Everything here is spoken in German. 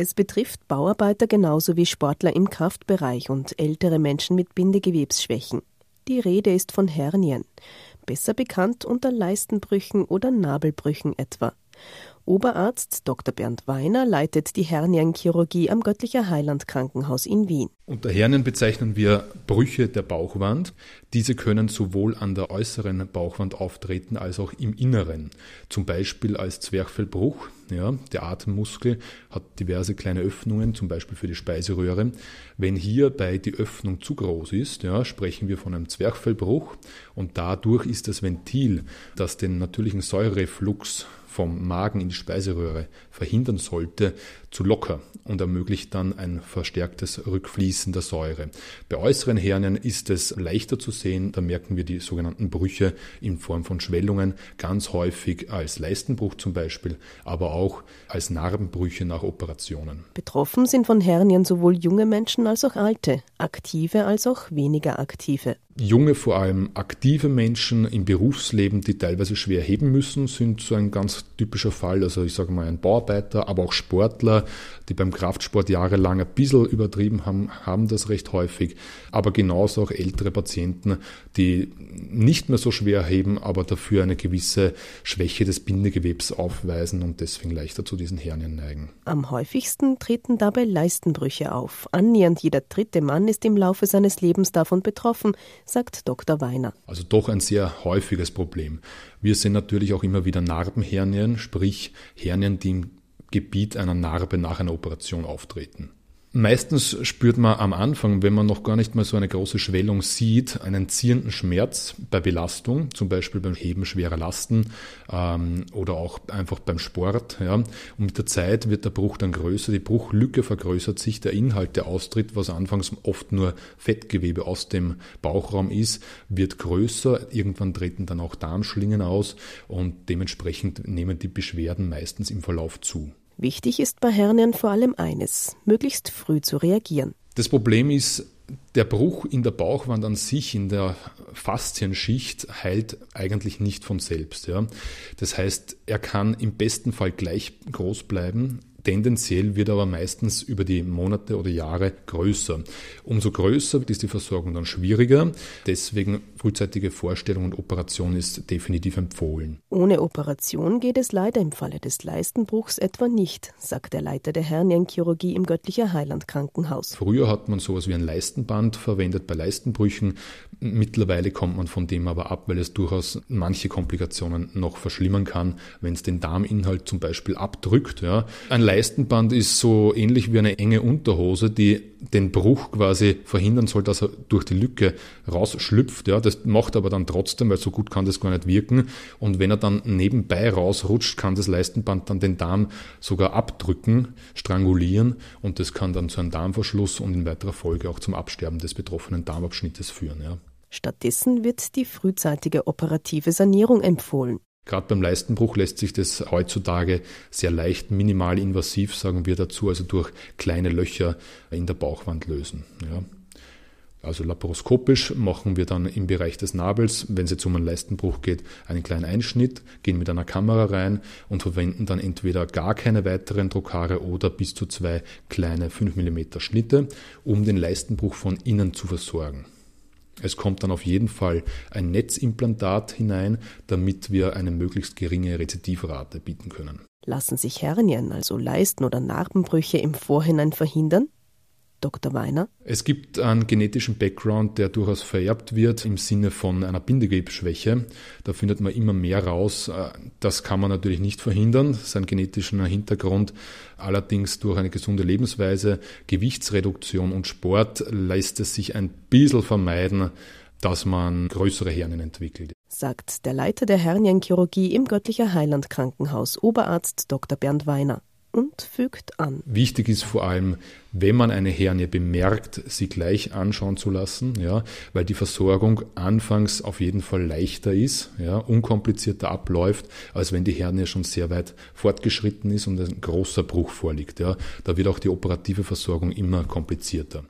Es betrifft Bauarbeiter genauso wie Sportler im Kraftbereich und ältere Menschen mit Bindegewebsschwächen. Die Rede ist von Hernien, besser bekannt unter Leistenbrüchen oder Nabelbrüchen etwa. Oberarzt Dr. Bernd Weiner leitet die Hernienchirurgie am Göttlicher Heiland Krankenhaus in Wien. Unter Hernien bezeichnen wir Brüche der Bauchwand. Diese können sowohl an der äußeren Bauchwand auftreten als auch im Inneren. Zum Beispiel als Zwerchfellbruch. Ja, der Atemmuskel hat diverse kleine Öffnungen, zum Beispiel für die Speiseröhre. Wenn hierbei die Öffnung zu groß ist, ja, sprechen wir von einem Zwerchfellbruch und dadurch ist das Ventil, das den natürlichen Säureflux vom Magen in die Speiseröhre verhindern sollte, zu locker und ermöglicht dann ein verstärktes Rückfließen der Säure. Bei äußeren Hernien ist es leichter zu sehen, da merken wir die sogenannten Brüche in Form von Schwellungen, ganz häufig als Leistenbruch zum Beispiel, aber auch als Narbenbrüche nach Operationen. Betroffen sind von Hernien sowohl junge Menschen als auch alte, aktive als auch weniger aktive. Junge, vor allem aktive Menschen im Berufsleben, die teilweise schwer heben müssen, sind so ein ganz typischer Fall. Also ich sage mal ein Bauarbeiter, aber auch Sportler, die beim Kraftsport jahrelang ein bisschen übertrieben haben, haben das recht häufig. Aber genauso auch ältere Patienten, die nicht mehr so schwer heben, aber dafür eine gewisse Schwäche des Bindegewebs aufweisen und deswegen leichter zu diesen Hernien neigen. Am häufigsten treten dabei Leistenbrüche auf. Annähernd jeder dritte Mann ist im Laufe seines Lebens davon betroffen sagt Dr. Weiner. Also doch ein sehr häufiges Problem. Wir sehen natürlich auch immer wieder Narbenhernien, sprich Hernien, die im Gebiet einer Narbe nach einer Operation auftreten. Meistens spürt man am Anfang, wenn man noch gar nicht mal so eine große Schwellung sieht, einen ziehenden Schmerz bei Belastung, zum Beispiel beim Heben schwerer Lasten ähm, oder auch einfach beim Sport. Ja. Und mit der Zeit wird der Bruch dann größer, die Bruchlücke vergrößert sich, der Inhalt, der austritt, was anfangs oft nur Fettgewebe aus dem Bauchraum ist, wird größer. Irgendwann treten dann auch Darmschlingen aus und dementsprechend nehmen die Beschwerden meistens im Verlauf zu. Wichtig ist bei Hernien vor allem eines, möglichst früh zu reagieren. Das Problem ist, der Bruch in der Bauchwand an sich, in der Faszienschicht, heilt eigentlich nicht von selbst. Ja. Das heißt, er kann im besten Fall gleich groß bleiben, Tendenziell wird aber meistens über die Monate oder Jahre größer. Umso größer ist die Versorgung dann schwieriger. Deswegen frühzeitige Vorstellung und Operation ist definitiv empfohlen. Ohne Operation geht es leider im Falle des Leistenbruchs etwa nicht, sagt der Leiter der Hernienchirurgie im Göttlicher Heiland Krankenhaus. Früher hat man sowas wie ein Leistenband verwendet bei Leistenbrüchen. Mittlerweile kommt man von dem aber ab, weil es durchaus manche Komplikationen noch verschlimmern kann, wenn es den Darminhalt zum Beispiel abdrückt. Ja. Ein Leistenband ist so ähnlich wie eine enge Unterhose, die den Bruch quasi verhindern soll, dass er durch die Lücke rausschlüpft. Ja, das macht aber dann trotzdem, weil so gut kann das gar nicht wirken. Und wenn er dann nebenbei rausrutscht, kann das Leistenband dann den Darm sogar abdrücken, strangulieren und das kann dann zu einem Darmverschluss und in weiterer Folge auch zum Absterben des betroffenen Darmabschnittes führen. Ja. Stattdessen wird die frühzeitige operative Sanierung empfohlen. Gerade beim Leistenbruch lässt sich das heutzutage sehr leicht minimal invasiv, sagen wir dazu, also durch kleine Löcher in der Bauchwand lösen. Ja. Also laparoskopisch machen wir dann im Bereich des Nabels, wenn es jetzt um einen Leistenbruch geht, einen kleinen Einschnitt, gehen mit einer Kamera rein und verwenden dann entweder gar keine weiteren Trokare oder bis zu zwei kleine 5 mm Schnitte, um den Leistenbruch von innen zu versorgen. Es kommt dann auf jeden Fall ein Netzimplantat hinein, damit wir eine möglichst geringe Rezidivrate bieten können. Lassen sich Hernien, also Leisten- oder Narbenbrüche im Vorhinein verhindern? Dr. Weiner? Es gibt einen genetischen Background, der durchaus vererbt wird im Sinne von einer Bindegewebsschwäche. Da findet man immer mehr raus. Äh, das kann man natürlich nicht verhindern, sein genetischer Hintergrund. Allerdings durch eine gesunde Lebensweise, Gewichtsreduktion und Sport lässt es sich ein bisschen vermeiden, dass man größere Hernien entwickelt. Sagt der Leiter der Hernienchirurgie im Göttlicher Heiland Krankenhaus, Oberarzt Dr. Bernd Weiner und fügt an. Wichtig ist vor allem, wenn man eine Hernie bemerkt, sie gleich anschauen zu lassen, ja, weil die Versorgung anfangs auf jeden Fall leichter ist, ja, unkomplizierter abläuft, als wenn die Hernie schon sehr weit fortgeschritten ist und ein großer Bruch vorliegt. Ja. Da wird auch die operative Versorgung immer komplizierter.